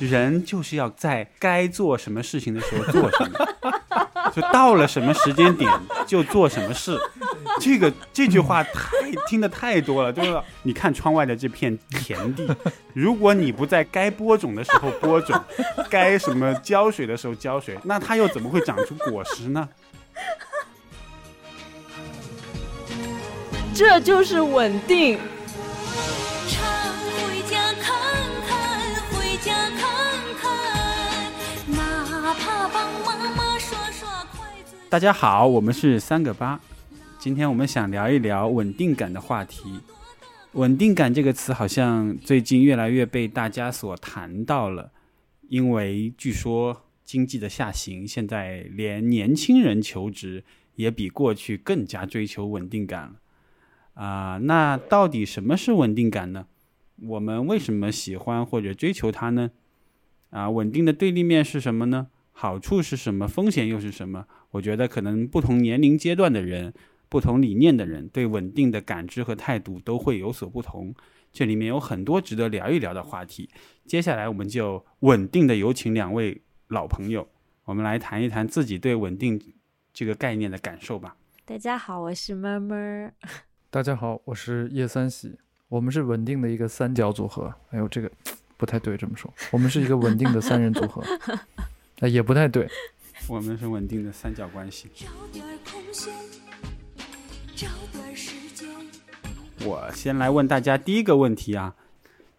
人就是要在该做什么事情的时候做什么，就到了什么时间点就做什么事。这个这句话太听的太多了，就是你看窗外的这片田地，如果你不在该播种的时候播种，该什么浇水的时候浇水，那它又怎么会长出果实呢？这就是稳定。大家好，我们是三个八。今天我们想聊一聊稳定感的话题。稳定感这个词好像最近越来越被大家所谈到了，因为据说经济的下行，现在连年轻人求职也比过去更加追求稳定感了。啊，那到底什么是稳定感呢？我们为什么喜欢或者追求它呢？啊，稳定的对立面是什么呢？好处是什么？风险又是什么？我觉得可能不同年龄阶段的人、不同理念的人对稳定的感知和态度都会有所不同。这里面有很多值得聊一聊的话题。接下来我们就稳定的有请两位老朋友，我们来谈一谈自己对稳定这个概念的感受吧。大家好，我是闷闷。大家好，我是叶三喜。我们是稳定的一个三角组合。哎呦，这个 不太对，这么说，我们是一个稳定的三人组合。哎，也不太对。我们是稳定的三角关系。我先来问大家第一个问题啊，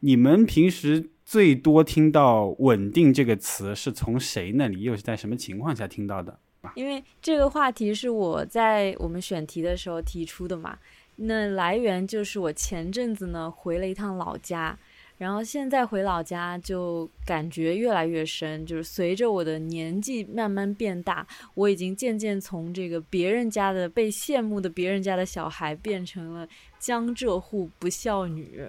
你们平时最多听到“稳定”这个词是从谁那里，又是在什么情况下听到的？因为这个话题是我在我们选题的时候提出的嘛，那来源就是我前阵子呢回了一趟老家。然后现在回老家就感觉越来越深，就是随着我的年纪慢慢变大，我已经渐渐从这个别人家的被羡慕的别人家的小孩，变成了江浙沪不孝女。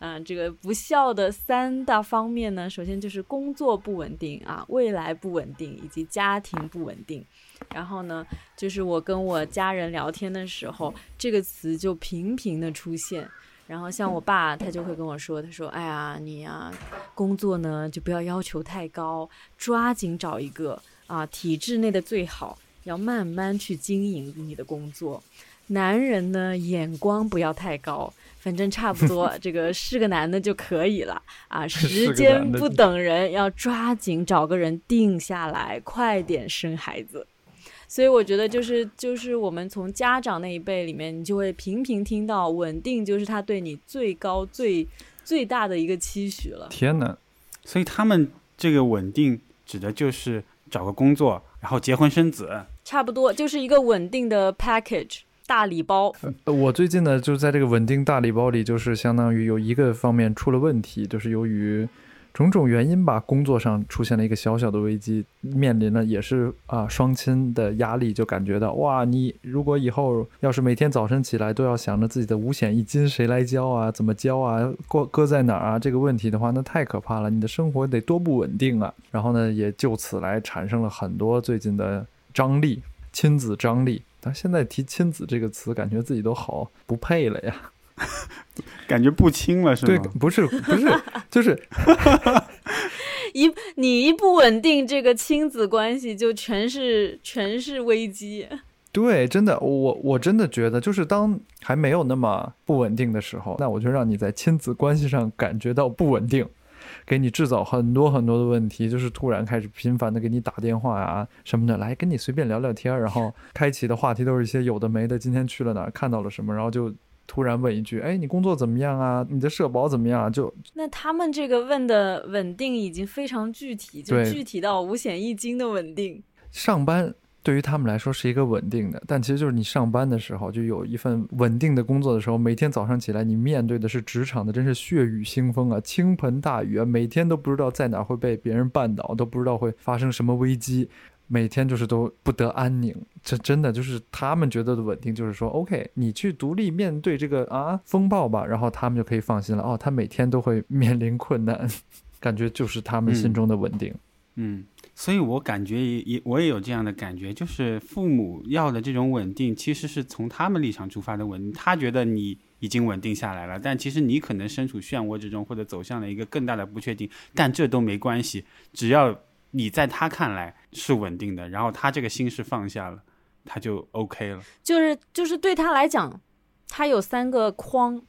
嗯，这个不孝的三大方面呢，首先就是工作不稳定啊，未来不稳定，以及家庭不稳定。然后呢，就是我跟我家人聊天的时候，这个词就频频的出现。然后像我爸，他就会跟我说：“他说，哎呀，你呀，工作呢就不要要求太高，抓紧找一个啊体制内的最好，要慢慢去经营你的工作。男人呢眼光不要太高，反正差不多 这个是个男的就可以了啊。时间不等人，要抓紧找个人定下来，快点生孩子。”所以我觉得就是就是我们从家长那一辈里面，你就会频频听到稳定就是他对你最高最最大的一个期许了。天哪！所以他们这个稳定指的就是找个工作，然后结婚生子，差不多就是一个稳定的 package 大礼包。我最近呢就在这个稳定大礼包里，就是相当于有一个方面出了问题，就是由于。种种原因吧，工作上出现了一个小小的危机，面临了也是啊双亲的压力，就感觉到哇，你如果以后要是每天早晨起来都要想着自己的五险一金谁来交啊，怎么交啊，过搁在哪儿啊这个问题的话，那太可怕了，你的生活得多不稳定啊。然后呢，也就此来产生了很多最近的张力，亲子张力。但现在提亲子这个词，感觉自己都好不配了呀。感觉不轻了，是吗？对，不是，不是，就是 一你一不稳定，这个亲子关系就全是全是危机。对，真的，我我真的觉得，就是当还没有那么不稳定的时候，那我就让你在亲子关系上感觉到不稳定，给你制造很多很多的问题，就是突然开始频繁的给你打电话啊什么的，来跟你随便聊聊天，然后开启的话题都是一些有的没的，今天去了哪儿，看到了什么，然后就。突然问一句：“哎，你工作怎么样啊？你的社保怎么样？”就那他们这个问的稳定已经非常具体，就具体到五险一金的稳定。上班对于他们来说是一个稳定的，但其实就是你上班的时候就有一份稳定的工作的时候，每天早上起来你面对的是职场的真是血雨腥风啊，倾盆大雨啊，每天都不知道在哪会被别人绊倒，都不知道会发生什么危机。每天就是都不得安宁，这真的就是他们觉得的稳定，就是说，OK，你去独立面对这个啊风暴吧，然后他们就可以放心了。哦，他每天都会面临困难，感觉就是他们心中的稳定。嗯，所以我感觉也也我也有这样的感觉，就是父母要的这种稳定，其实是从他们立场出发的稳定。他觉得你已经稳定下来了，但其实你可能身处漩涡之中，或者走向了一个更大的不确定，但这都没关系，只要你在他看来是稳定的，然后他这个心是放下了，他就 OK 了。就是就是对他来讲，他有三个框，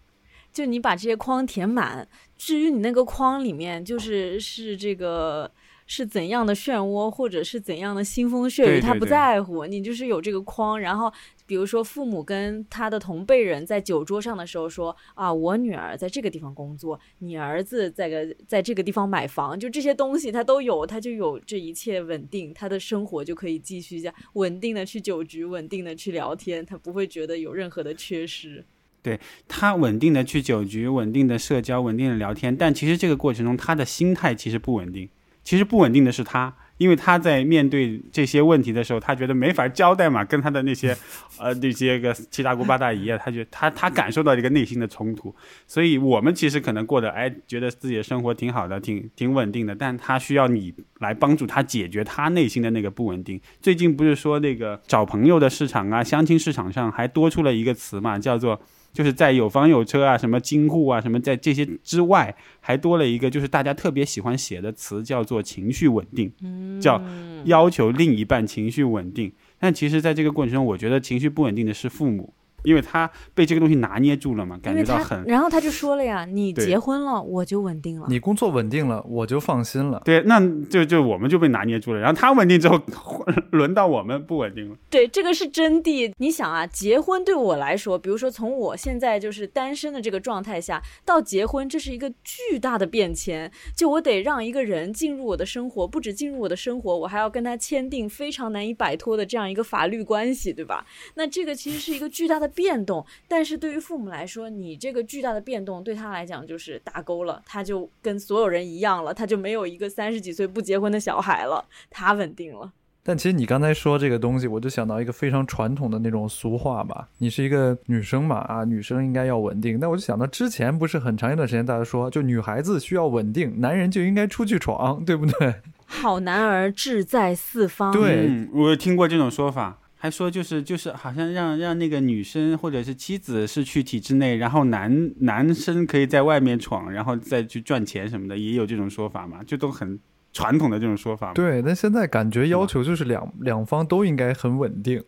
就你把这些框填满，至于你那个框里面就是是这个。是怎样的漩涡，或者是怎样的腥风血雨，他不在乎。你就是有这个框，然后比如说父母跟他的同辈人在酒桌上的时候说啊，我女儿在这个地方工作，你儿子在个在这个地方买房，就这些东西他都有，他就有这一切稳定，他的生活就可以继续这样稳定的去酒局，稳定的去聊天，他不会觉得有任何的缺失。对他稳定的去酒局，稳定的社交，稳定的聊天，但其实这个过程中他的心态其实不稳定。其实不稳定的是他，因为他在面对这些问题的时候，他觉得没法交代嘛，跟他的那些，呃，那些个七大姑八大姨啊，他觉他他感受到一个内心的冲突。所以我们其实可能过得哎，觉得自己的生活挺好的，挺挺稳定的，但他需要你来帮助他解决他内心的那个不稳定。最近不是说那个找朋友的市场啊，相亲市场上还多出了一个词嘛，叫做。就是在有房有车啊，什么金户啊，什么在这些之外，还多了一个，就是大家特别喜欢写的词，叫做情绪稳定，叫要求另一半情绪稳定。但其实，在这个过程中，我觉得情绪不稳定的是父母。因为他被这个东西拿捏住了嘛，感觉到很。然后他就说了呀：“你结婚了，我就稳定了；你工作稳定了，我就放心了。”对，那就就我们就被拿捏住了。然后他稳定之后，轮到我们不稳定了。对，这个是真谛。你想啊，结婚对我来说，比如说从我现在就是单身的这个状态下到结婚，这是一个巨大的变迁。就我得让一个人进入我的生活，不止进入我的生活，我还要跟他签订非常难以摆脱的这样一个法律关系，对吧？那这个其实是一个巨大的。变动，但是对于父母来说，你这个巨大的变动对他来讲就是打勾了，他就跟所有人一样了，他就没有一个三十几岁不结婚的小孩了，他稳定了。但其实你刚才说这个东西，我就想到一个非常传统的那种俗话吧，你是一个女生嘛，啊，女生应该要稳定。那我就想到之前不是很长一段时间大家说，就女孩子需要稳定，男人就应该出去闯，对不对？好男儿志在四方。对，我听过这种说法。还说就是就是好像让让那个女生或者是妻子是去体制内，然后男男生可以在外面闯，然后再去赚钱什么的，也有这种说法嘛？就都很传统的这种说法。对，那现在感觉要求就是两两方都应该很稳定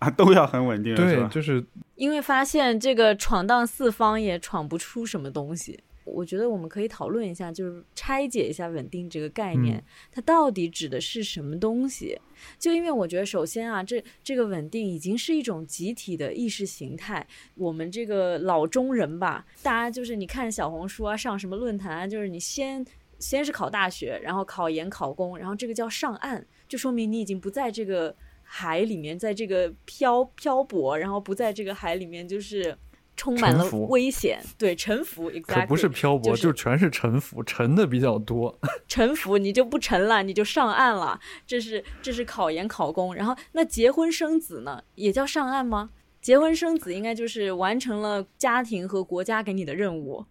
啊，都要很稳定。对，就是因为发现这个闯荡四方也闯不出什么东西。我觉得我们可以讨论一下，就是拆解一下稳定这个概念，它到底指的是什么东西？就因为我觉得，首先啊，这这个稳定已经是一种集体的意识形态。我们这个老中人吧，大家就是你看小红书啊，上什么论坛啊，就是你先先是考大学，然后考研考公，然后这个叫上岸，就说明你已经不在这个海里面，在这个漂漂泊，然后不在这个海里面，就是。充满了危险，对沉浮，可不是漂泊，就全是沉浮，沉的比较多。沉浮你就不沉了，你就上岸了。这是这是考研考公，然后那结婚生子呢，也叫上岸吗？结婚生子应该就是完成了家庭和国家给你的任务。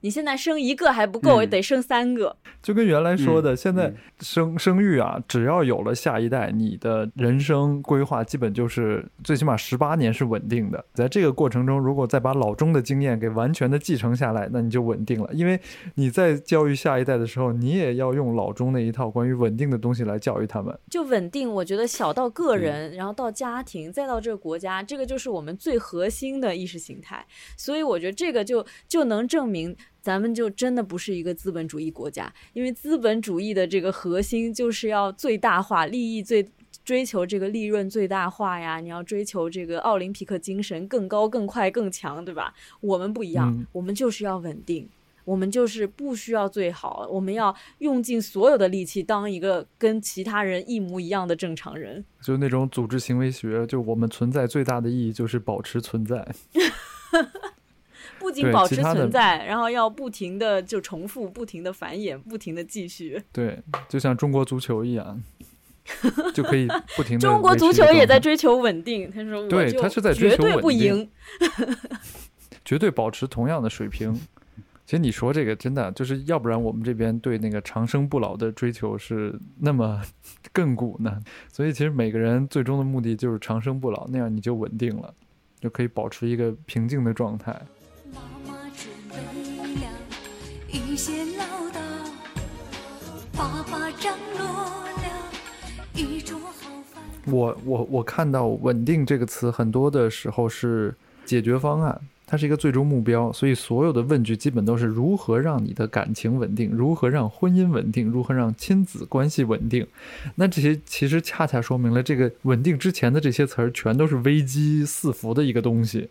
你现在生一个还不够，得生三个。就跟原来说的，现在生生育啊，只要有了下一代，你的人生规划基本就是最起码十八年是稳定的。在这个过程中，如果再把老钟的经验给完全的继承下来，那你就稳定了。因为你在教育下一代的时候，你也要用老钟那一套关于稳定的东西来教育他们。就稳定，我觉得小到个人，然后到家庭，再到这个国家，这个就是我们最核心的意识形态。所以我觉得这个就就能证明。咱们就真的不是一个资本主义国家，因为资本主义的这个核心就是要最大化利益，最追求这个利润最大化呀。你要追求这个奥林匹克精神，更高、更快、更强，对吧？我们不一样，我们就是要稳定，我们就是不需要最好，我们要用尽所有的力气当一个跟其他人一模一样的正常人。就那种组织行为学，就我们存在最大的意义就是保持存在。不仅保持存在，然后要不停的就重复，不停的繁衍，不停的继续。对，就像中国足球一样，就可以不停的。中国足球也在追求稳定，他说：“对，他是在追求绝对不赢，绝对保持同样的水平。”其实你说这个真的，就是要不然我们这边对那个长生不老的追求是那么 亘古呢？所以其实每个人最终的目的就是长生不老，那样你就稳定了，就可以保持一个平静的状态。些唠叨，爸爸张罗了一桌好饭。我我我看到“稳定”这个词，很多的时候是解决方案，它是一个最终目标，所以所有的问句基本都是如何让你的感情稳定，如何让婚姻稳定，如何让亲子关系稳定。那这些其实恰恰说明了，这个稳定之前的这些词儿全都是危机四伏的一个东西。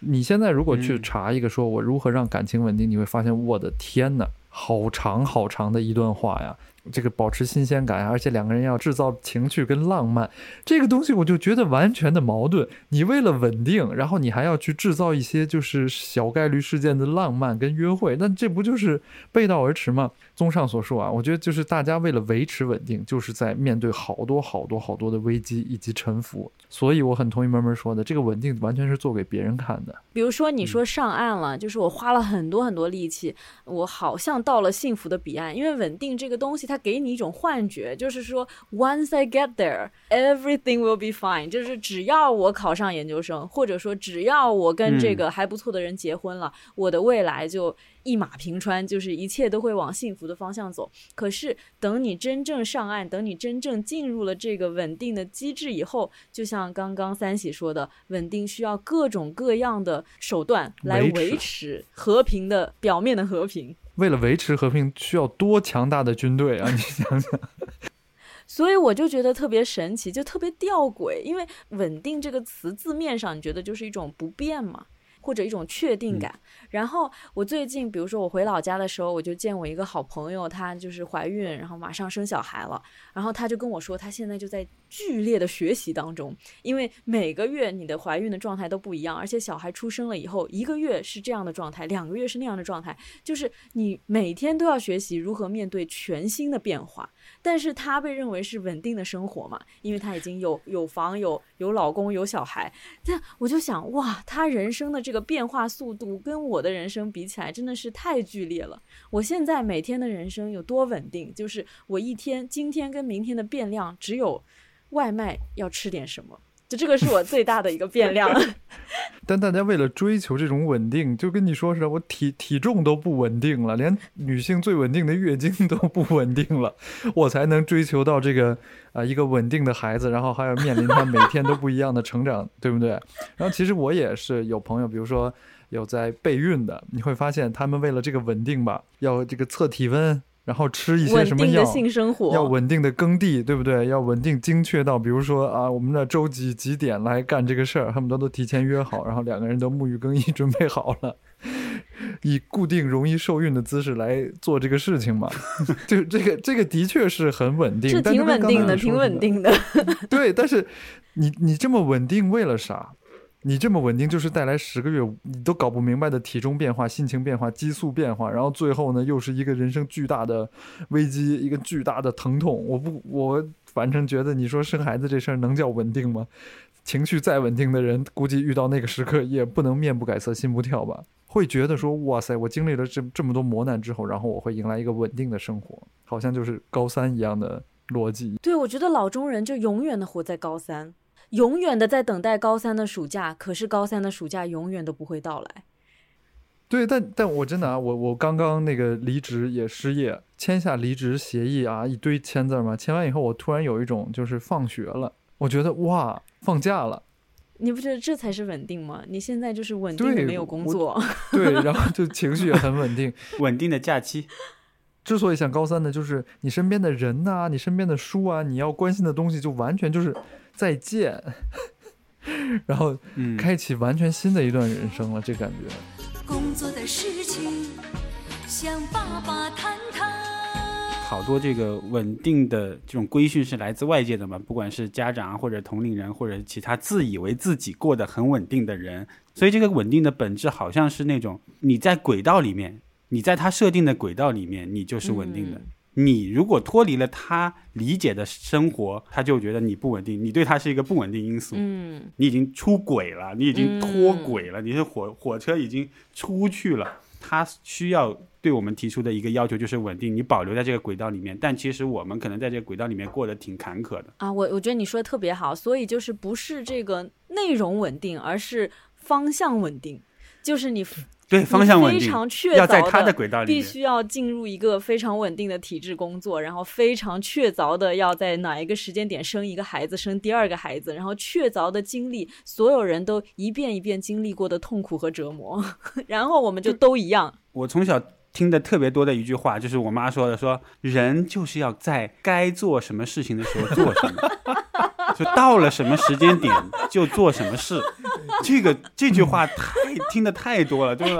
你现在如果去嗯查一个说我如何让感情稳定，你会发现，我的天呐，好长好长的一段话呀！这个保持新鲜感，而且两个人要制造情趣跟浪漫，这个东西我就觉得完全的矛盾。你为了稳定，然后你还要去制造一些就是小概率事件的浪漫跟约会，那这不就是背道而驰吗？综上所述啊，我觉得就是大家为了维持稳定，就是在面对好多好多好多的危机以及沉浮。所以我很同意闷闷说的，这个稳定完全是做给别人看的。比如说，你说上岸了，就是我花了很多很多力气，我好像到了幸福的彼岸。因为稳定这个东西，它给你一种幻觉，就是说，once I get there, everything will be fine。就是只要我考上研究生，或者说只要我跟这个还不错的人结婚了，我的未来就一马平川，就是一切都会往幸福的方向走。可是等你真正上岸，等你真正进入了这个稳定的机制以后，就像刚刚三喜说的，稳定需要各种各样的手段来维持维持和平的表面的和平。为了维持和平，需要多强大的军队啊！你想想，所以我就觉得特别神奇，就特别吊诡，因为“稳定”这个词字面上，你觉得就是一种不变嘛，或者一种确定感。然后我最近，比如说我回老家的时候，我就见我一个好朋友，她就是怀孕，然后马上生小孩了，然后她就跟我说，她现在就在剧烈的学习当中，因为每个月你的怀孕的状态都不一样，而且小孩出生了以后，一个月是这样的状态，两个月是那样的状态，就是你每天都要学习如何面对全新的变化。但是她被认为是稳定的生活嘛，因为她已经有有房有有老公有小孩。但我就想，哇，她人生的这个变化速度跟我的人生比起来，真的是太剧烈了。我现在每天的人生有多稳定，就是我一天今天跟明天的变量只有外卖要吃点什么，就这个是我最大的一个变量。但大家为了追求这种稳定，就跟你说似的，我体体重都不稳定了，连女性最稳定的月经都不稳定了，我才能追求到这个啊、一个稳定的孩子，然后还要面临他每天都不一样的成长，对不对？然后其实我也是有朋友，比如说有在备孕的，你会发现他们为了这个稳定吧，要这个测体温，然后吃一些什么药定的，性生活，要稳定的耕地，对不对？要稳定精确到，比如说啊，我们的周几几点来干这个事儿，恨不得都提前约好，然后两个人都沐浴更衣准备好了，以固定容易受孕的姿势来做这个事情嘛。就这个这个的确是很稳定，是挺稳定的，挺稳定的。对，但是你你这么稳定为了啥？你这么稳定就是带来十个月你都搞不明白的体重变化、心情变化、激素变化，然后最后呢又是一个人生巨大的危机，一个巨大的疼痛。我不，我反正觉得你说生孩子这事儿能叫稳定吗？情绪再稳定的人，估计遇到那个时刻也不能面不改色心不跳吧？会觉得说哇塞，我经历了这这么多磨难之后，然后我会迎来一个稳定的生活，好像就是高三一样的逻辑。对，我觉得老中人就永远的活在高三，永远的在等待高三的暑假，可是高三的暑假永远都不会到来。对，但但我真的啊，我我刚刚那个离职也失业，签下离职协议啊，一堆签字儿嘛，签完以后，我突然有一种就是放学了，我觉得哇，放假了，你不觉得这才是稳定吗？你现在就是稳定的没有工作，对，然后就情绪也很稳定。稳定的假期，之所以想高三呢，就是你身边的人呐、你身边的书啊，你要关心的东西，就完全就是再见，然后嗯，开启完全新的一段人生了，这感觉。工作的事情向爸爸谈谈。好多这个稳定的这种规训是来自外界的嘛，不管是家长啊，或者同龄人，或者其他自以为自己过得很稳定的人，所以这个稳定的本质好像是那种你在轨道里面，你在他设定的轨道里面，你就是稳定的。嗯你如果脱离了他理解的生活，他就觉得你不稳定，你对他是一个不稳定因素。嗯，你已经出轨了，你已经脱轨了，你是火火车已经出去了。他需要对我们提出的一个要求就是稳定，你保留在这个轨道里面。但其实我们可能在这个轨道里面过得挺坎坷的。啊，我我觉得你说的特别好，所以就是不是这个内容稳定，而是方向稳定，就是你对方向稳定，非常确要在凿他的轨道里面。必须要进入一个非常稳定的体制工作，然后非常确凿的要在哪一个时间点生一个孩子，生第二个孩子，然后确凿的经历所有人都一遍一遍经历过的痛苦和折磨，然后我们就都一样。我从小听的特别多的一句话，就是我妈说的，说人就是要在该做什么事情的时候做什么，就到了什么时间点就做什么事。这个这句话太听的太多了，就是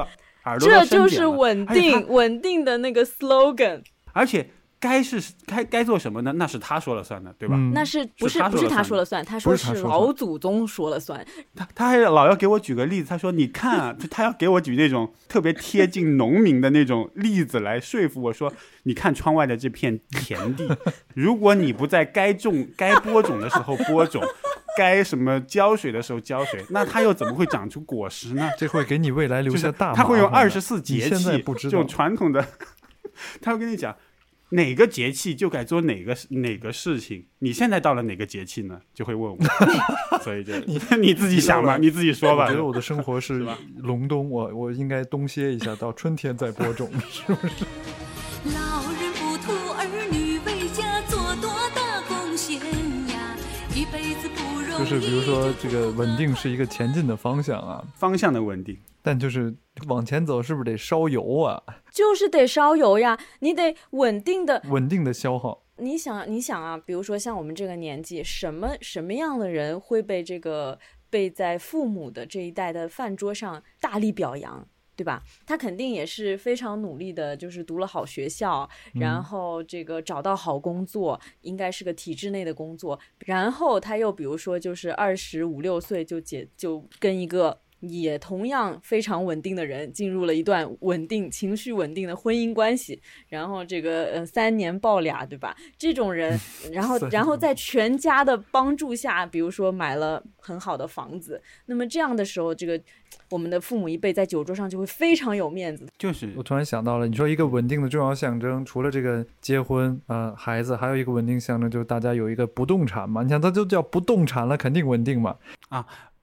耳朵都这就是稳定稳定的那个 slogan，而且该是该该做什么呢？那是他说了算的，对吧？嗯那是不是不是是他说了算他说是老祖宗说了算。他他还老要给我举个例子，他说你看啊，就 他要给我举那种特别贴近农民的那种例子来说服我说，你看窗外的这片田地，如果你不在该种 该播种的时候播种，该什么浇水的时候浇水，那它又怎么会长出果实呢？这会给你未来留就是下大麻他会用二十四节气这种不知道，传统的，他会跟你讲哪个节气就该做哪个哪个事情。你现在到了哪个节气呢？就会问我，所以就你 你自己想吧，你自己说吧我觉。得我的生活是隆冬，我我应该冬歇一下，到春天再播种，是不是？就是比如说这个稳定是一个前进的方向啊，方向的稳定，但就是往前走是不是得烧油啊？就是得烧油呀，你得稳定的。稳定的消耗。你想，你想啊，比如说像我们这个年纪，什么什么样的人会被这个被在父母的这一代的饭桌上大力表扬？对吧？他肯定也是非常努力的，就是读了好学校，然后这个找到好工作，应该是个体制内的工作。然后他又比如说，就是二十五六岁就结就跟一个也同样非常稳定的人进入了一段稳定、情绪稳定的婚姻关系，然后这个呃三年抱俩，对吧？这种人，然后然后在全家的帮助下，比如说买了很好的房子，那么这样的时候，这个我们的父母一辈在酒桌上就会非常有面子。就是我突然想到了，你说一个稳定的重要象征，除了这个结婚啊、呃孩子，还有一个稳定象征，就是大家有一个不动产嘛。你想，它就叫不动产了，肯定稳定嘛。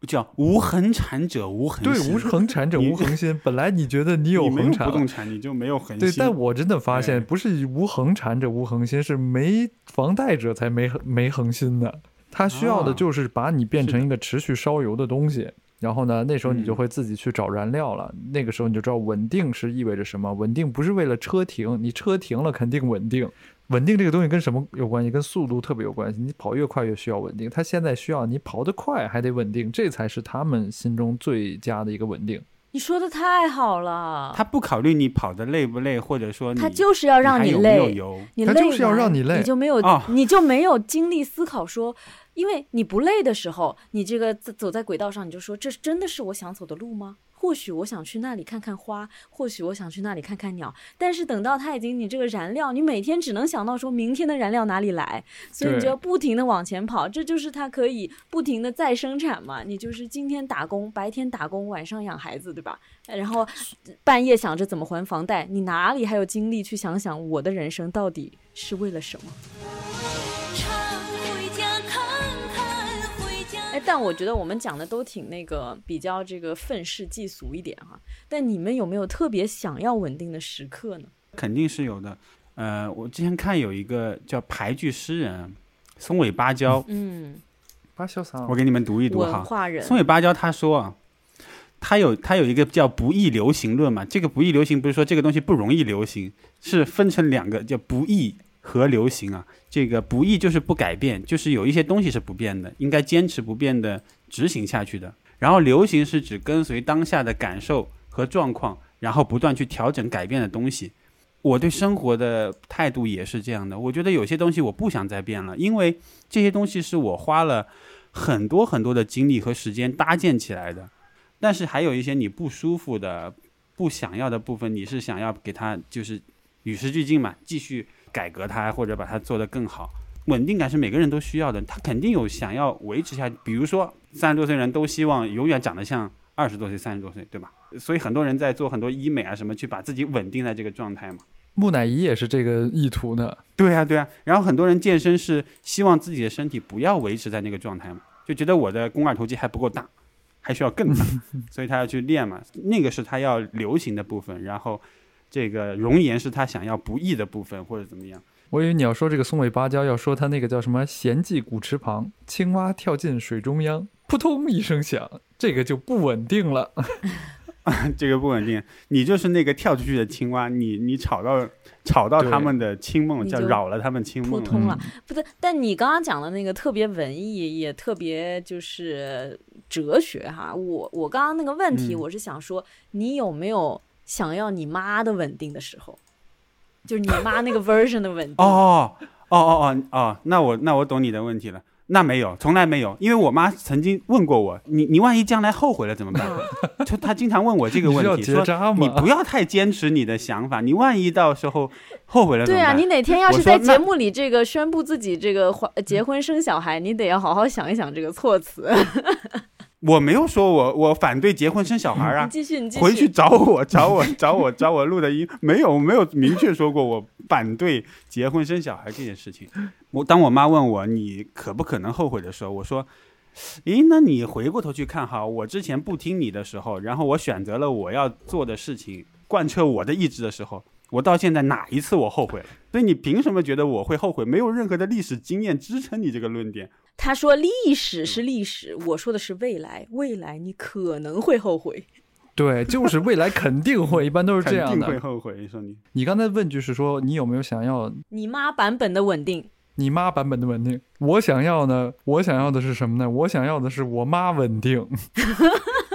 叫无恒产者无恒对，无恒产者无恒心。本来你觉得你有恒产不动产，你就没有恒心对，心。但我真的发哎现，不是无恒产者无恒心，是没房贷者才没没恒心的。他需要的啊就是把你变成一个持续烧油的东西，然后呢，那时候你就嗯会自己去找燃料了。那个时候你就知道稳定是意味着什么。稳定不是为了车停，你车停了肯定稳定。稳定这个东西跟什么有关系？跟速度特别有关系。你跑越快越需要稳定。他现在需要你跑得快还得稳定，这才是他们心中最佳的一个稳定。你说的太好了，他不考虑你跑的累不累，或者说他就是要让你累，没有油。你累他就是要让你累你就没有、哦你就没有精力思考说，因为你不累的时候，你这个走走在轨道上，你就说这真的是我想走的路吗？或许我想去那里看看花，或许我想去那里看看鸟，但是等到它已经你这个燃料，你每天只能想到说明天的燃料哪里来，所以你就要不停的往前跑，这就是它可以不停的再生产嘛。你就是今天打工，白天打工，晚上养孩子，对吧？然后半夜想着怎么还房贷，你哪里还有精力去想想我的人生到底是为了什么？但我觉得我们讲的都挺那个比较这个愤世嫉俗一点哈。但你们有没有特别想要稳定的时刻呢？肯定是有的。呃，我之前看有一个叫排剧诗人松尾芭蕉，嗯，芭蕉啥我给你们读一读文哈。化人松尾芭蕉他说啊，他有他有一个叫不易流行论嘛。这个不易流行不是说这个东西不容易流行，是分成两个叫不易和流行啊。这个不易就是不改变，就是有一些东西是不变的，应该坚持不变的执行下去的。然后流行是指跟随当下的感受和状况，然后不断去调整改变的东西。我对生活的态度也是这样的。我觉得有些东西我不想再变了，因为这些东西是我花了很多很多的精力和时间搭建起来的。但是还有一些你不舒服的、不想要的部分，你是想要给它就是与时俱进嘛，继续改革它或者把它做得更好。稳定感是每个人都需要的，他肯定有想要维持下去。比如说三十多岁人都希望永远长得像二十多岁、三十多岁，对吧？所以很多人在做很多医美啊什么，去把自己稳定在这个状态嘛。木乃伊也是这个意图的。对啊，对啊。然后很多人健身是希望自己的身体不要维持在那个状态嘛，就觉得我的肱二头肌还不够大，还需要更大，所以他要去练嘛。那个是他要流行的部分，然后这个容颜是他想要不易的部分，或者怎么样。我以为你要说这个松尾芭蕉，要说他那个叫什么“闲寂古池旁，青蛙跳进水中央，扑通一声响”，这个就不稳定了。这个不稳定，你就是那个跳出去的青蛙，你你吵到吵到他们的清梦，叫扰了他们清梦扑通了嗯。不对，但你刚刚讲的那个特别文艺，也特别就是哲学哈。我我刚刚那个问题，嗯我是想说，你有没有想要你妈的稳定的时候？就是你妈那个 version 的稳定。哦哦哦哦哦，那我那我懂你的问题了。那没有，从来没有，因为我妈曾经问过我，你你万一将来后悔了怎么办？就她经常问我这个问题，说？你不要太坚持你的想法，你万一到时候后悔了怎对啊，你哪天要是在节目里这个宣布自己这个怀结婚生小孩，你得要好好想一想这个措辞。我没有说我我反对结婚生小孩啊你，继续，你继续。回去找我 找我找我找我录的音，没有没有明确说过我反对结婚生小孩这件事情。我当我妈问我你可不可能后悔的时候，我说，诶，那你回过头去看哈，我之前不听你的时候，然后我选择了我要做的事情，贯彻我的意志的时候。我到现在哪一次我后悔了？所以你凭什么觉得我会后悔？没有任何的历史经验支撑你这个论点。他说历史是历史，我说的是未来，未来你可能会后悔。对，就是未来肯定会，一般都是这样肯定会。后悔。说你你刚才问句是说你有没有想要你妈版本的稳定，你妈版本的稳定？我想要呢，我想要的是什么呢？我想要的是我妈稳定，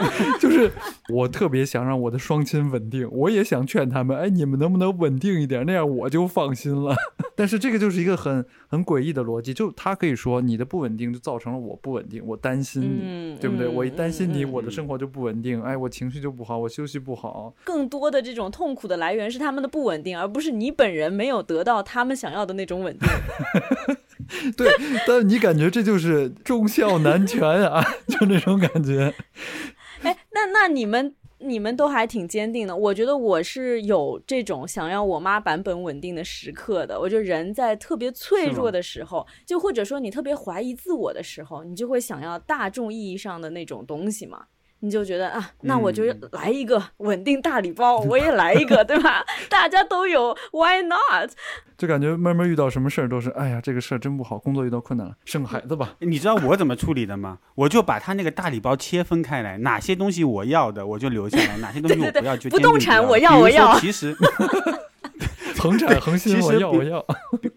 就是我特别想让我的双亲稳定，我也想劝他们，哎，你们能不能稳定一点？那样我就放心了。但是这个就是一个很很诡异的逻辑，就他可以说你的不稳定就造成了我不稳定，我担心你。嗯，对不对？嗯我一担心你，我的生活就不稳定，哎，我情绪就不好，我休息不好，更多的这种痛苦的来源是他们的不稳定，而不是你本人没有得到他们想要的那种稳定。对，但你感觉这就是忠孝难全啊，就那种感觉。哎，那那你们你们都还挺坚定的。我觉得我是有这种想要我妈版本稳定的时刻的。我觉得人在特别脆弱的时候，就或者说你特别怀疑自我的时候，你就会想要大众意义上的那种东西嘛。你就觉得啊，那我就嗯来一个稳定大礼包，我也来一个，对吧？大家都有，Why not？就感觉慢慢遇到什么事儿都是，哎呀，这个事儿真不好，工作遇到困难了，生个孩子吧。你知道我怎么处理的吗？我就把他那个大礼包切分开来，哪些东西我要的我就留下来，哪些东西我不要就不动产我要要我要其实 恒产恒心，我要比我要。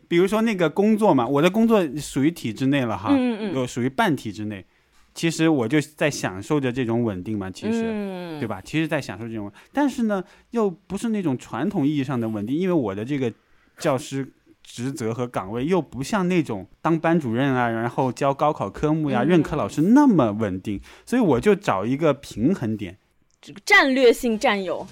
比如说那个工作嘛，我的工作属于体制内了哈，嗯嗯属于半体制内，其实我就在享受着这种稳定嘛，其实。嗯，对吧？其实，在享受这种，但是呢，又不是那种传统意义上的稳定，因为我的这个教师职责和岗位又不像那种当班主任啊，然后教高考科目呀、嗯任课老师那么稳定，所以我就找一个平衡点。这个战略性占有。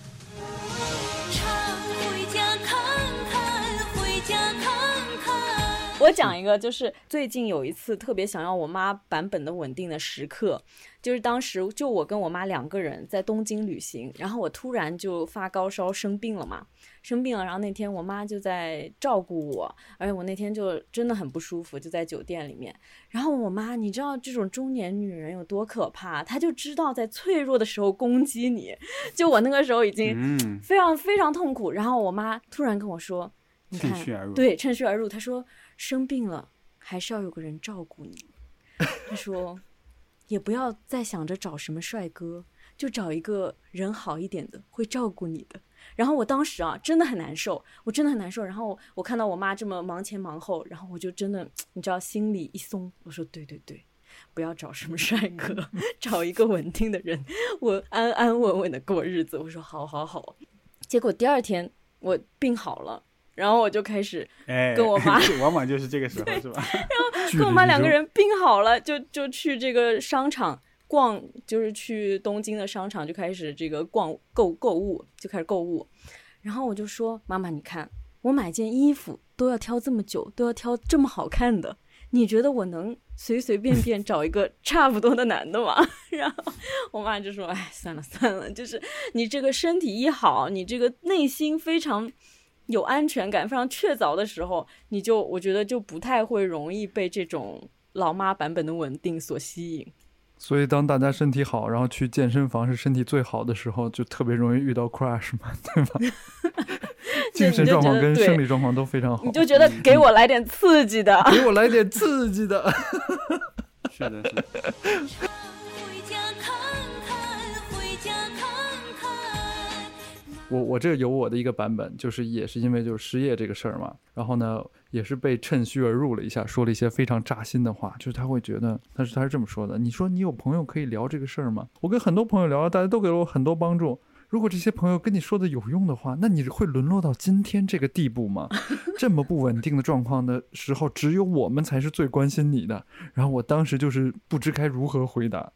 我讲一个，就是最近有一次特别想要我妈版本的稳定的时刻，就是当时就我跟我妈两个人在东京旅行，然后我突然就发高烧生病了嘛，生病了，然后那天我妈就在照顾我，而且我那天就真的很不舒服，就在酒店里面。然后我妈，你知道这种中年女人有多可怕？她就知道在脆弱的时候攻击你。就我那个时候已经嗯，非常非常痛苦，然后我妈突然跟我说：“你看，趁虚而入。对，趁虚而入。他说生病了还是要有个人照顾你。他说也不要再想着找什么帅哥，就找一个人好一点的，会照顾你的。然后我当时啊，真的很难受，我真的很难受。然后我看到我妈这么忙前忙后，然后我就真的，你知道，心里一松。我说对对对，不要找什么帅哥，找一个稳定的人，我安安稳稳的过日子。我说好好好。结果第二天我病好了，然后我就开始哎，跟我妈 往往就是这个时候，是吧？然后跟我妈两个人病好了，就就去这个商场逛，就是去东京的商场就开始这个逛购购物，就开始购物。然后我就说：“妈妈，你看我买件衣服都要挑这么久，都要挑这么好看的，你觉得我能随随便便找一个差不多的男的吗？” 然后我妈就说：“哎，算了算了，就是你这个身体一好，你这个内心非常。”有安全感、非常确凿的时候，你就我觉得就不太会容易被这种老妈版本的稳定所吸引。所以当大家身体好，然后去健身房是身体最好的时候，就特别容易遇到 crash 嘛，对吧？精神状况跟生理状况都非常好你，就觉得给我来点刺激的。给我来点刺激的。是的，是的。我我这有我的一个版本，就是也是因为就是失业这个事儿嘛，然后呢也是被趁虚而入了一下，说了一些非常扎心的话，就是他会觉得，他是他是这么说的，你说你有朋友可以聊这个事儿吗？我跟很多朋友聊，大家都给了我很多帮助。如果这些朋友跟你说的有用的话，那你会沦落到今天这个地步吗？这么不稳定的状况的时候，只有我们才是最关心你的。然后我当时就是不知该如何回答。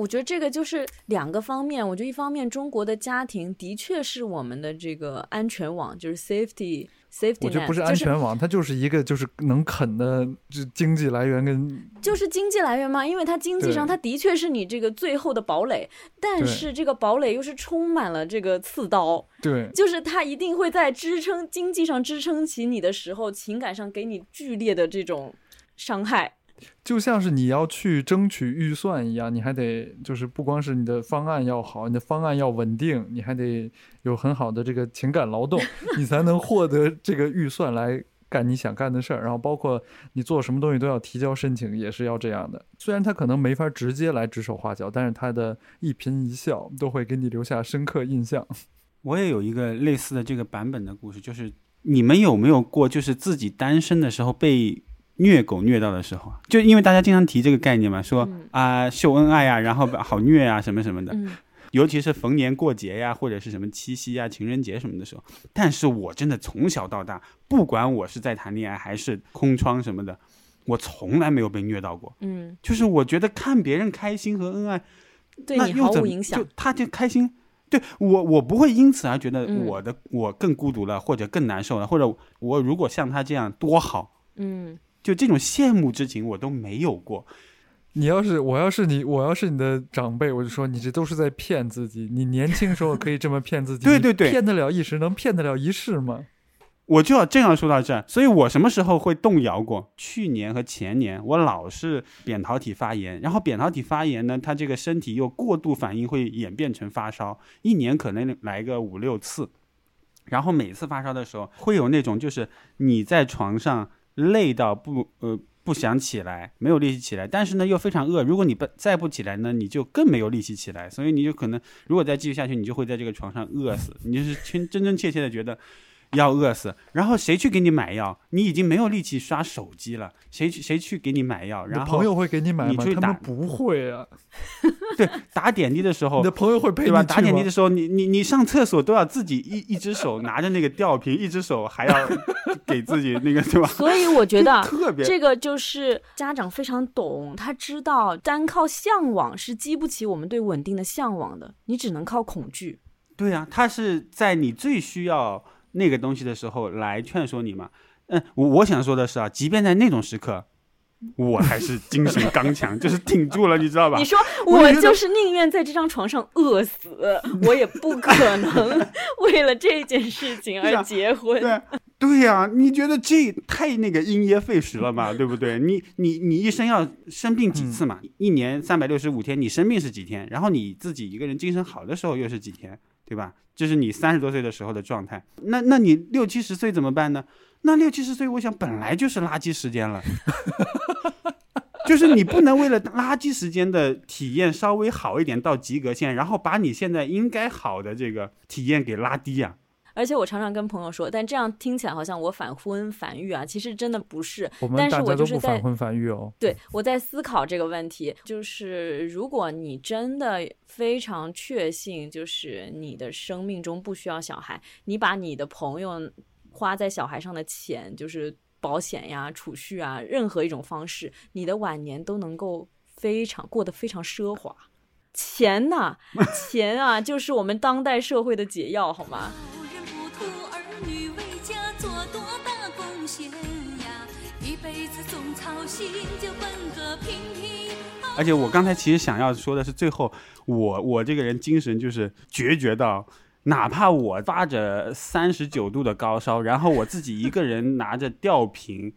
哦，我觉得这个就是两个方面。我觉得一方面，中国的家庭的确是我们的这个安全网，就是 safety safety 我觉得不是安全网，它就是一个就是能啃的就经济来源跟就是经济来源嘛，因为它经济上它的确是你这个最后的堡垒，但是这个堡垒又是充满了这个刺刀，对就是它一定会在支撑经济上支撑起你的时候，情感上给你剧烈的这种伤害。就像是你要去争取预算一样，你还得就是不光是你的方案要好，你的方案要稳定，你还得有很好的这个情感劳动，你才能获得这个预算来干你想干的事儿。然后包括你做什么东西都要提交申请，也是要这样的。虽然他可能没法直接来指手画脚，但是他的一颦一笑都会给你留下深刻印象。我也有一个类似的这个版本的故事，就是你们有没有过，就是自己单身的时候被虐狗虐到的时候啊？就因为大家经常提这个概念嘛，说嗯啊、秀恩爱啊、然后 好虐啊什么什么的，嗯，尤其是逢年过节呀，或者是什么七夕呀、情人节什么的时候。但是我真的从小到大，不管我是在谈恋爱还是空窗什么的，我从来没有被虐到过。嗯，就是我觉得看别人开心和恩爱，对你那又怎么毫无影响就。他就开心，对我我不会因此而觉得嗯我的、我更孤独了，或者更难受了，或者我如果像他这样多好，嗯，就这种羡慕之情我都没有过。你要是我要是你，我要是你的长辈，我就说你这都是在骗自己。你年轻时候可以这么骗自己，对对对骗得了一时，能骗得了一世吗？我就要这样说到这儿，所以我什么时候会动摇过？去年和前年，我老是扁桃体发炎，然后扁桃体发炎呢，它这个身体又过度反应，会演变成发烧，一年可能来个五六次。然后每次发烧的时候，会有那种就是你在床上累到不呃不想起来，没有力气起来，但是呢又非常饿。如果你不再不起来呢，你就更没有力气起来，所以你就可能如果再继续下去，你就会在这个床上饿死。你就是真真真切切的觉得要饿死。然后谁去给你买药？你已经没有力气刷手机了，谁去谁去给你买药？然后朋友会给你买吗？你去打他们不会啊。对打点滴的时候你的，朋友会陪对吧？你打点滴的？时候，你你你上厕所都要自己一一只手 拿着那个吊瓶，一只手还要 给自己那个对吧？所以我觉得啊特别这个就是家长非常懂，他知道单靠向往是激不起我们对稳定的向往的，你只能靠恐惧。对呀、他是在你最需要那个东西的时候来劝说你嘛。嗯，我我想说的是啊，即便在那种时刻，我还是精神刚强，就是挺住了，你知道吧你？说我就是宁愿在这张床上饿死，我也不可能 为了这件事情而结婚。对 对呀、你觉得这太那个因噎废食了嘛？对不对？你你你一生要生病几次嘛？一年三百六十五天，你生病是几天？然后你自己一个人精神好的时候又是几天？对吧？这是你三十多岁的时候的状态。那那你六七十岁怎么办呢？那六七十岁，我想本来就是垃圾时间了。就是你不能为了垃圾时间的体验稍微好一点到及格线，然后把你现在应该好的这个体验给拉低啊。而且我常常跟朋友说，但这样听起来好像我反婚反育啊，其实真的不是。我们但是大家都我就是在不反婚反育哦。对，我在思考这个问题，就是如果你真的非常确信，就是你的生命中不需要小孩，你把你的朋友花在小孩上的钱，就是保险呀、储蓄啊，任何一种方式，你的晚年都能够非常过得非常奢华。钱呐，钱啊，就是我们当代社会的解药，好吗？大贡献呀，一辈子总操心就奔个平平。而且我刚才其实想要说的是，最后我我这个人精神就是决绝到，哪怕我发着三十九度的高烧，然后我自己一个人拿着吊瓶，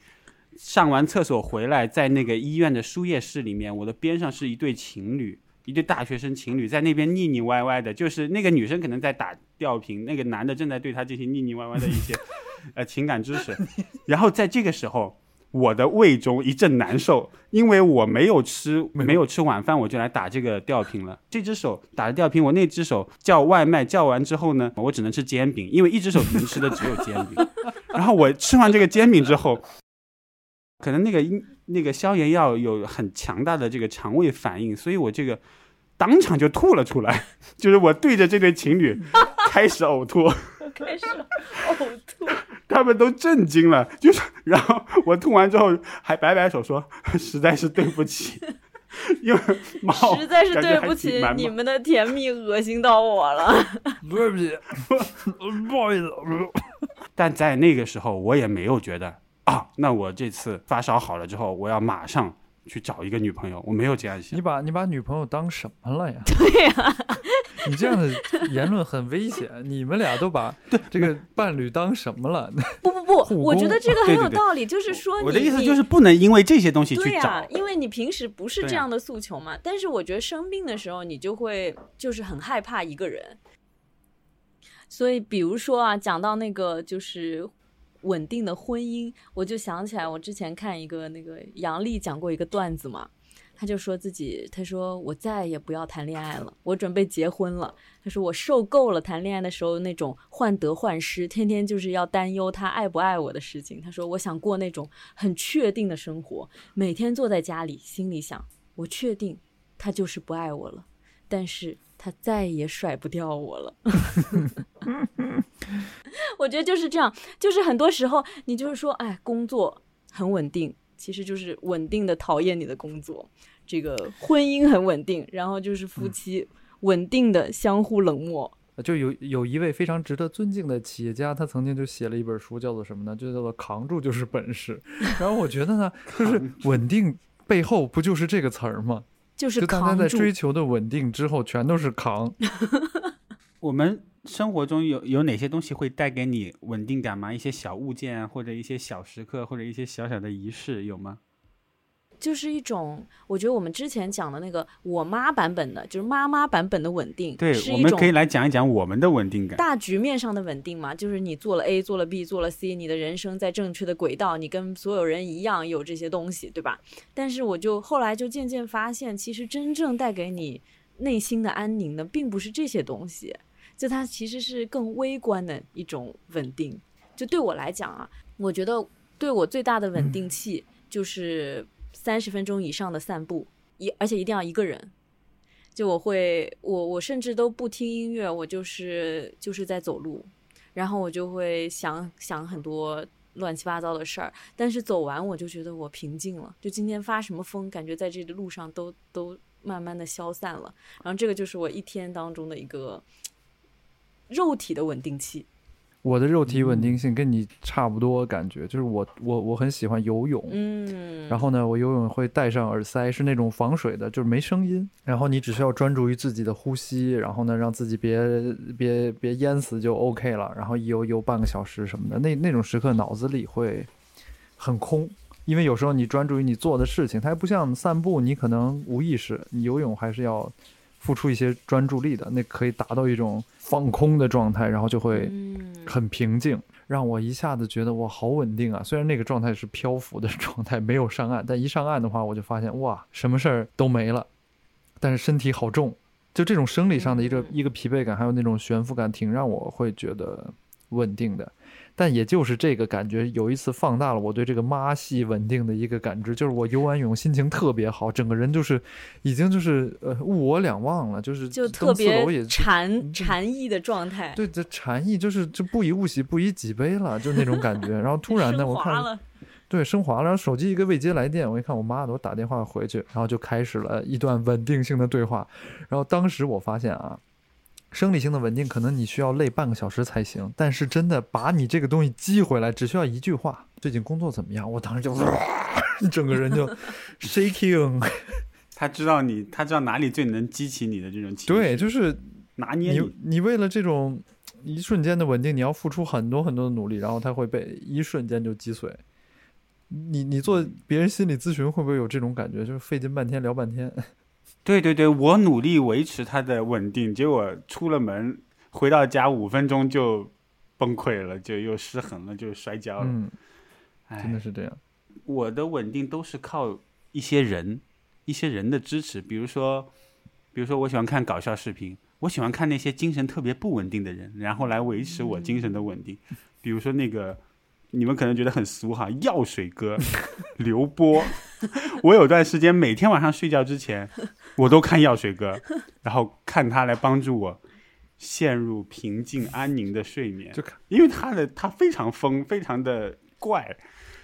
上完厕所回来，在那个医院的输液室里面，我的边上是一对情侣，一对大学生情侣在那边腻腻歪歪的，就是那个女生可能在打吊瓶，那个男的正在对她进行腻腻歪歪的一些 呃情感知识，然后在这个时候。我的胃中一阵难受，因为我没有吃没有吃晚饭，我就来打这个吊瓶了。这只手打着吊瓶，我那只手叫外卖，叫完之后呢，我只能吃煎饼，因为一只手能吃的只有煎饼。然后我吃完这个煎饼之后，可能那个因那个消炎药有很强大的这个肠胃反应，所以我这个当场就吐了出来，就是我对着这对情侣 开始呕吐。开始呕吐，他们都震惊了，就是，然后我吐完之后还摆摆手说：“实在是对不起，因为猫 实在是对不起，你们的甜蜜恶心到我了。对不起，不好意思。但在那个时候，我也没有觉得啊，那我这次发烧好了之后，我要马上去找一个女朋友，我没有这样想你。把你把女朋友当什么了呀？对呀、你这样的言论很危险。你们俩都把 这个伴侣当什么了？不不不，我觉得这个很对对对有道理，就是说你我的意思就是不能因为这些东西去对呀、找。因为你平时不是这样的诉求嘛。但是我觉得生病的时候，你就会就是很害怕一个人。所以，比如说啊，讲到那个就是稳定的婚姻，我就想起来，我之前看一个那个杨丽讲过一个段子嘛。他就说自己，他说我再也不要谈恋爱了，我准备结婚了。他说我受够了谈恋爱的时候那种患得患失，天天就是要担忧他爱不爱我的事情。他说我想过那种很确定的生活，每天坐在家里，心里想我确定他就是不爱我了，但是他再也甩不掉我了。我觉得就是这样，就是很多时候你就是说，哎，工作很稳定，其实就是稳定的讨厌你的工作。这个婚姻很稳定，然后就是夫妻稳定的相互冷漠。就有有一位非常值得尊敬的企业家，他曾经就写了一本书，叫做什么呢？就叫做“扛住就是本事”。然后我觉得呢，就是稳定背后不就是这个词儿吗？就是就大家扛住，在追求的稳定之后，全都是扛。我们生活中有有哪些东西会带给你稳定感吗？一些小物件啊，或者一些小时刻，或者一些小小的仪式，有吗？就是一种，我觉得我们之前讲的那个我妈版本的，就是妈妈版本的稳定，对是，一种我们可以来讲一讲我们的稳定感。大局面上的稳定嘛，就是你做了 A，做了 B，做了 C，你的人生在正确的轨道，你跟所有人一样有这些东西，对吧？但是我就后来就渐渐发现，其实真正带给你内心的安宁的，并不是这些东西，就它其实是更微观的一种稳定。就对我来讲啊，我觉得对我最大的稳定器就是三十分钟以上的散步，一而且一定要一个人。就我会，我我甚至都不听音乐，我就是就是在走路，然后我就会想想很多乱七八糟的事儿，但是走完我就觉得我平静了，就今天发什么疯，感觉在这个路上都都慢慢的消散了，然后这个就是我一天当中的一个肉体的稳定器。我的肉体稳定性跟你差不多，感觉就是我我我很喜欢游泳，嗯，然后呢，我游泳会戴上耳塞，是那种防水的，就是没声音。然后你只需要专注于自己的呼吸，然后呢，让自己别别别淹死就 OK 了。然后一游游半个小时什么的，那那种时刻脑子里会很空，因为有时候你专注于你做的事情，它还不像散步，你可能无意识，你游泳还是要付出一些专注力的，那可以达到一种放空的状态，然后就会嗯，很平静，让我一下子觉得我，好稳定啊！虽然那个状态是漂浮的状态，没有上岸，但一上岸的话，我就发现哇，什么事儿都没了，但是身体好重，就这种生理上的一个、嗯一个疲惫感，还有那种悬浮感，挺让我会觉得稳定的。但也就是这个感觉，有一次放大了我对这个妈系稳定的一个感知，就是我游完泳心情特别好，整个人就是已经就是呃物我两忘了，就是就特别也禅就禅意的状态，对，这禅意就是就不以物喜，不以己悲了，就那种感觉。然后突然呢，我看，对升华了，然后手机一个未接来电，我一看我妈的，我打电话回去，然后就开始了一段稳定性的对话。然后当时我发现啊，生理性的稳定可能你需要累半个小时才行，但是真的把你这个东西激回来，只需要一句话：最近工作怎么样？我当时就 整个人就 shaking。他知道你，他知道哪里最能激起你的这种情绪，对，就是拿捏你。你为了这种一瞬间的稳定，你要付出很多很多的努力，然后他会被一瞬间就击碎。你你做别人心理咨询会不会有这种感觉？就是费劲半天聊半天。对对对，我努力维持它的稳定，结果出了门回到家五分钟就崩溃了，就又失衡了，就摔跤了。嗯，哎真的是这样。我的稳定都是靠一些人、一些人的支持，比如说，比如说我喜欢看搞笑视频，我喜欢看那些精神特别不稳定的人，然后来维持我精神的稳定。比如说那个，你们可能觉得很俗哈，药水哥 刘波，我有段时间每天晚上睡觉之前，我都看药水哥，然后看他来帮助我。陷入平静安宁的睡眠，就看因为他的他非常疯，非常的怪，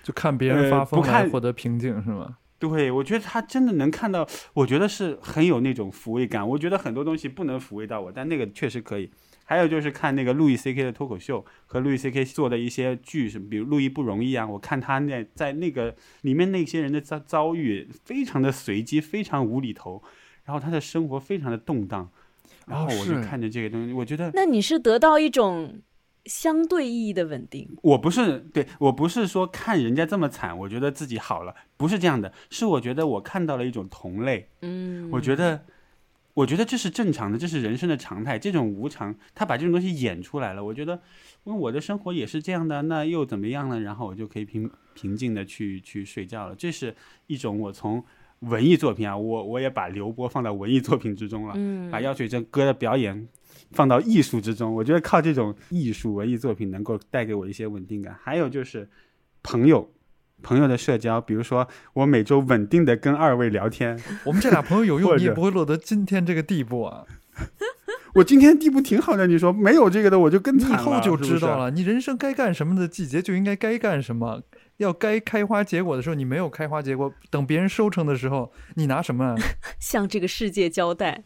就看别人发呃不看疯来获得平静，是吗？对，我觉得他真的能看到，我觉得是很有那种抚慰感。我觉得很多东西不能抚慰到我，但那个确实可以。还有就是看那个路易 C K 的脱口秀和路易 C K 做的一些剧，什么比如《路易不容易》啊，我看他那在那个里面那些人的遭遭遇非常的随机，非常无厘头，然后他的生活非常的动荡，然后哦我就看着这个东西，我觉得那你是得到一种相对意义的稳定。我不是对我不是说看人家这么惨，我觉得自己好了，不是这样的，是我觉得我看到了一种同类。嗯，我觉得，我觉得这是正常的，这是人生的常态。这种无常，他把这种东西演出来了。我觉得，因为我的生活也是这样的，那又怎么样呢？然后我就可以平平静的去去睡觉了。这是一种我从文艺作品啊，我我也把刘波放到文艺作品之中了，嗯，把药水真歌的表演放到艺术之中。我觉得靠这种艺术文艺作品能够带给我一些稳定感。还有就是朋友。朋友的社交，比如说我每周稳定的跟二位聊天，我们这俩朋友有用，你也不会落得今天这个地步啊！我今天地步挺好的，你说没有这个的我就更你以惨了，后就知道。了，你人生该干什么的季节就应该该干什么。要该开花结果的时候，你没有开花结果，等别人收成的时候，你拿什么啊？向这个世界交代。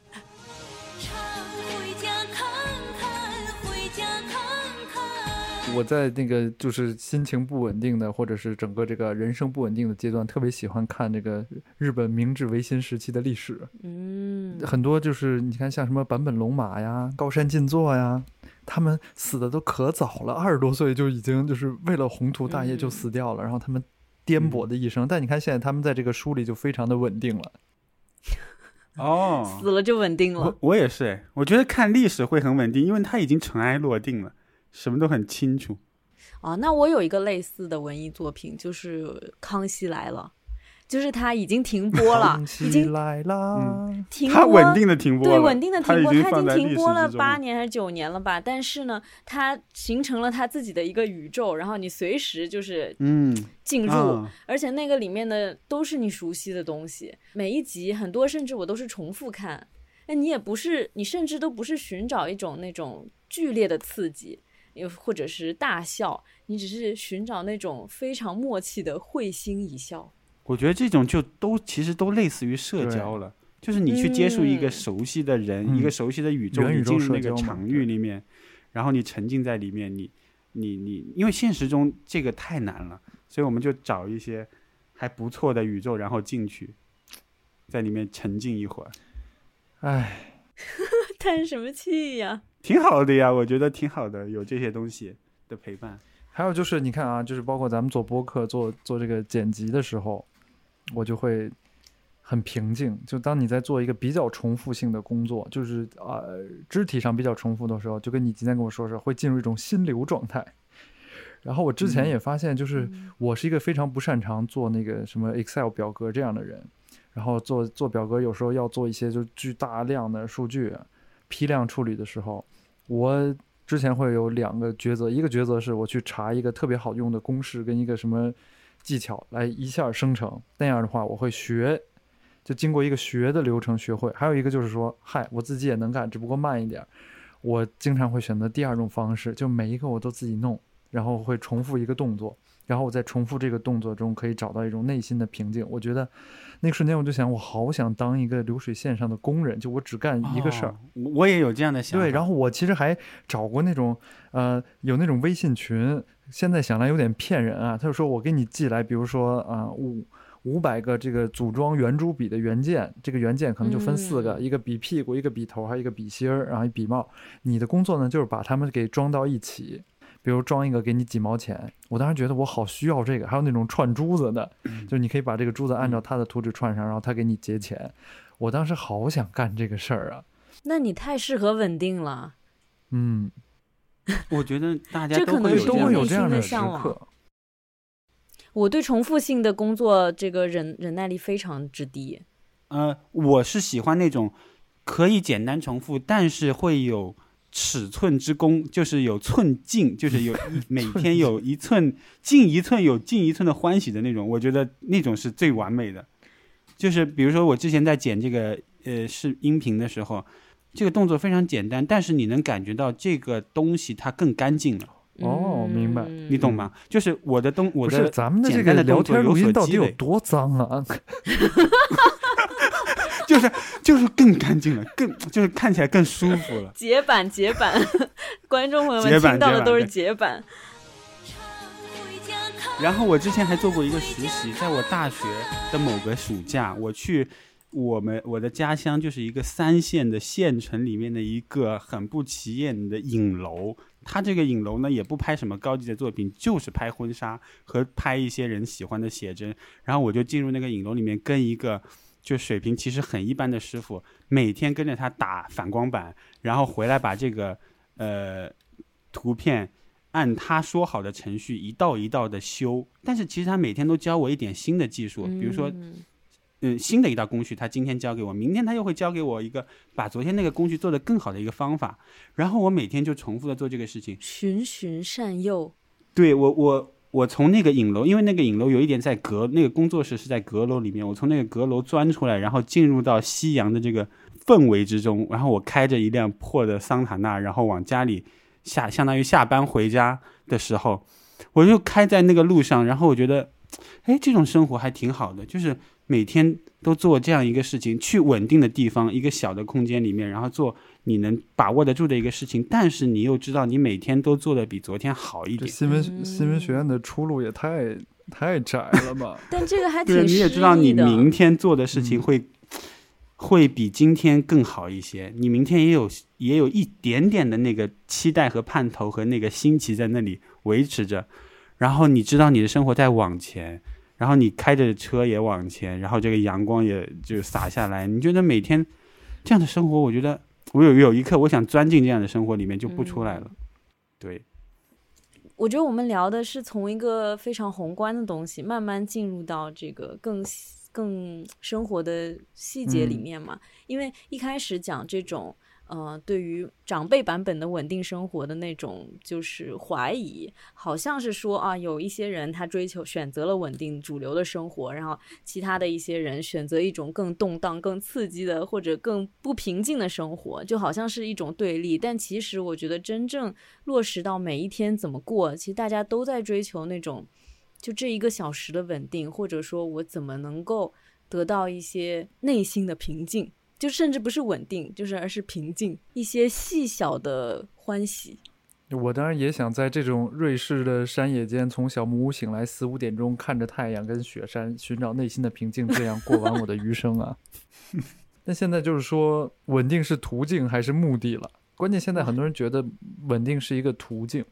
我在那个就是心情不稳定的，或者是整个这个人生不稳定的阶段，特别喜欢看这个日本明治维新时期的历史。嗯，很多就是你看，像什么坂本龙马呀、高山进作呀，他们死的都可早了，二十多岁就已经就是为了宏图大业就死掉了，然后他们颠簸的一生。但你看现在他们在这个书里就非常的稳定了。哦，死了就稳定了我。我也是哎，我觉得看历史会很稳定，因为它已经尘埃落定了，什么都很清楚。哦，那我有一个类似的文艺作品，就是《康熙来了》，就是它已经停播了康，已熙经来啦！停播它稳定的停播，对，稳定的停播，它已经停播了八年还是九年了吧？但是呢，它形成了它自己的一个宇宙，然后你随时就是嗯，进入，啊而且那个里面的都是你熟悉的东西，每一集很多甚至我都是重复看。那你也不是，你甚至都不是寻找一种那种剧烈的刺激，又或者是大笑，你只是寻找那种非常默契的会心一笑。我觉得这种就都其实都类似于社交了，就是你去接触一个嗯熟悉的人，嗯一个熟悉的宇宙，你进入那个场域里面，然后你沉浸在里面，你你你，因为现实中这个太难了，所以我们就找一些还不错的宇宙，然后进去，在里面沉浸一会儿，唉，叹什么气呀？挺好的呀，我觉得挺好的，有这些东西的陪伴。还有就是你看啊，就是包括咱们做播客、做做这个剪辑的时候，我就会很平静。就当你在做一个比较重复性的工作，就是呃肢体上比较重复的时候，就跟你今天跟我说是会进入一种心流状态。然后我之前嗯也发现，就是嗯我是一个非常不擅长做那个什么 Excel 表格这样的人，然后做做表格有时候要做一些就巨大量的数据批量处理的时候，我之前会有两个抉择，一个抉择是我去查一个特别好用的公式跟一个什么技巧来一下生成，那样的话我会学，就经过一个学的流程学会；还有一个就是说，嗨，我自己也能干，只不过慢一点。我经常会选择第二种方式，就每一个我都自己弄，然后会重复一个动作，然后我在重复这个动作中可以找到一种内心的平静。我觉得那个瞬间我就想，我好想当一个流水线上的工人，就我只干一个事儿。哦，我也有这样的想法。对，然后我其实还找过那种，呃，有那种微信群，现在想来有点骗人啊。他就说我给你寄来，比如说啊五五百个这个组装圆珠笔的原件，这个原件可能就分四个，嗯一个笔屁股，一个笔头，还有一个笔芯儿，然后一笔帽。你的工作呢，就是把它们给装到一起。比如装一个给你几毛钱，我当时觉得我好需要这个，还有那种串珠子的，就是你可以把这个珠子按照它的图纸串上，然后他给你结钱。我当时好想干这个事儿啊，那你太适合稳定了。嗯，我觉得大家这可能是都会有都会有这样的向往刻。我对重复性的工作这个忍忍耐力非常之低。呃，我是喜欢那种可以简单重复，但是会有尺寸之功，就是有寸进，就是有一每天有一寸进一寸，有进一寸的欢喜的那种。我觉得那种是最完美的。就是比如说我之前在剪这个呃是音频的时候，这个动作非常简单，但是你能感觉到这个东西它更干净了，哦明白嗯你懂吗？就是我的东我不的是咱们的这简单的个聊天录音到底有多脏啊？就是就是更干净了，更就是看起来更舒服了。解板解板，观众朋友们听到的都是解板。然后我之前还做过一个实习，在我大学的某个暑假，我去我们我的家乡就是一个三线的县城里面的一个很不起眼的影楼。他这个影楼呢，也不拍什么高级的作品，就是拍婚纱和拍一些人喜欢的写真。然后我就进入那个影楼里面，跟一个就水平其实很一般的师傅，每天跟着他打反光板，然后回来把这个呃图片按他说好的程序一道一道的修。但是其实他每天都教我一点新的技术，比如说嗯嗯，新的一道工序，他今天教给我，明天他又会教给我一个把昨天那个工序做得更好的一个方法，然后我每天就重复的做这个事情。循循善诱，对我，我我从那个影楼，因为那个影楼有一点在阁，那个工作室是在阁楼里面，我从那个阁楼钻出来，然后进入到夕阳的这个氛围之中，然后我开着一辆破的桑塔纳，然后往家里下，相当于下班回家的时候，我就开在那个路上，然后我觉得，哎，这种生活还挺好的，就是每天都做这样一个事情，去稳定的地方，一个小的空间里面，然后做你能把握得住的一个事情，但是你又知道你每天都做的比昨天好一点。新闻嗯新闻学院的出路也太太窄了吧？但这个还挺，你也知道，你明天做的事嗯情会、会比今天更好一些。你明天也有也有一点点的那个期待和盼头和那个新奇在那里维持着，然后你知道你的生活在往前，然后你开着车也往前，然后这个阳光也就洒下来。你觉得每天这样的生活，我觉得我有有一刻我想钻进这样的生活里面就不出来了。对，我觉得我们聊的是从一个非常宏观的东西，慢慢进入到这个更更生活的细节里嗯面嘛。因为一开始讲这种，呃，对于长辈版本的稳定生活的那种就是怀疑，好像是说啊，有一些人他追求选择了稳定主流的生活，然后其他的一些人选择一种更动荡、更刺激的或者更不平静的生活，就好像是一种对立。但其实我觉得真正落实到每一天怎么过，其实大家都在追求那种就这一个小时的稳定，或者说我怎么能够得到一些内心的平静。就甚至不是稳定，就是而是平静，一些细小的欢喜。我当然也想在这种瑞士的山野间，从小木屋醒来，四五点钟看着太阳跟雪山，寻找内心的平静，这样过完我的余生啊。那现在就是说，稳定是途径还是目的了？关键现在很多人觉得稳定是一个途径，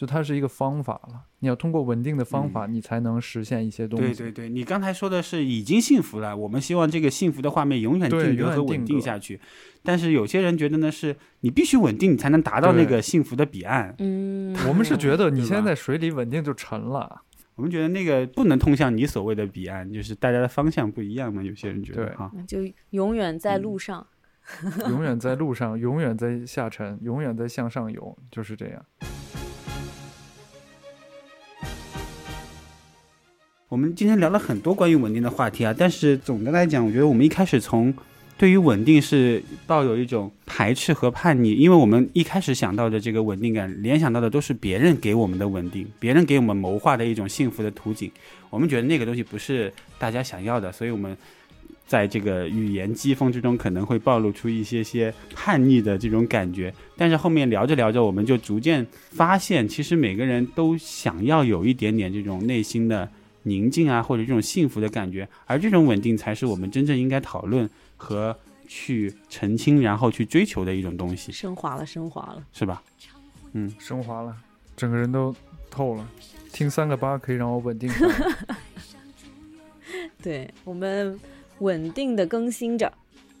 就它是一个方法了。你要通过稳定的方法，你才能实现一些东西。对对对，你刚才说的是已经幸福了，我们希望这个幸福的画面永远定格永远和稳定下去。但是有些人觉得呢，是你必须稳定，你才能达到那个幸福的彼岸。嗯，我们是觉得你现在在水里稳定就沉了。我们觉得那个不能通向你所谓的彼岸，就是大家的方向不一样嘛。有些人觉得对哈，就永远在嗯路上。永远在路上，永远在下沉，永远在向上游，就是这样。我们今天聊了很多关于稳定的话题啊，但是总的来讲，我觉得我们一开始从对于稳定是抱有一种排斥和叛逆，因为我们一开始想到的这个稳定感，联想到的都是别人给我们的稳定，别人给我们谋划的一种幸福的图景，我们觉得那个东西不是大家想要的，所以我们在这个语言激风之中可能会暴露出一些些叛逆的这种感觉，但是后面聊着聊着，我们就逐渐发现，其实每个人都想要有一点点这种内心的。宁静啊，或者这种幸福的感觉，而这种稳定才是我们真正应该讨论和去澄清，然后去追求的一种东西，升华了，升华了。是吧？嗯升华了，整个人都透了。听三个八可以让我稳定。对我们稳定的更新着。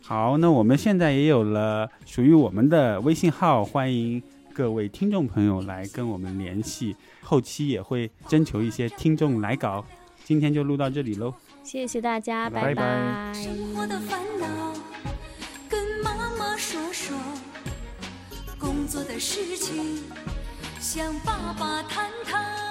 好，那我们现在也有了属于我们的微信号，欢迎各位听众朋友来跟我们联系，后期也会征求一些听众来稿。今天就录到这里喽，谢谢大家，拜拜拜生活的烦恼，跟妈妈说说；工作的事情，向爸爸谈谈。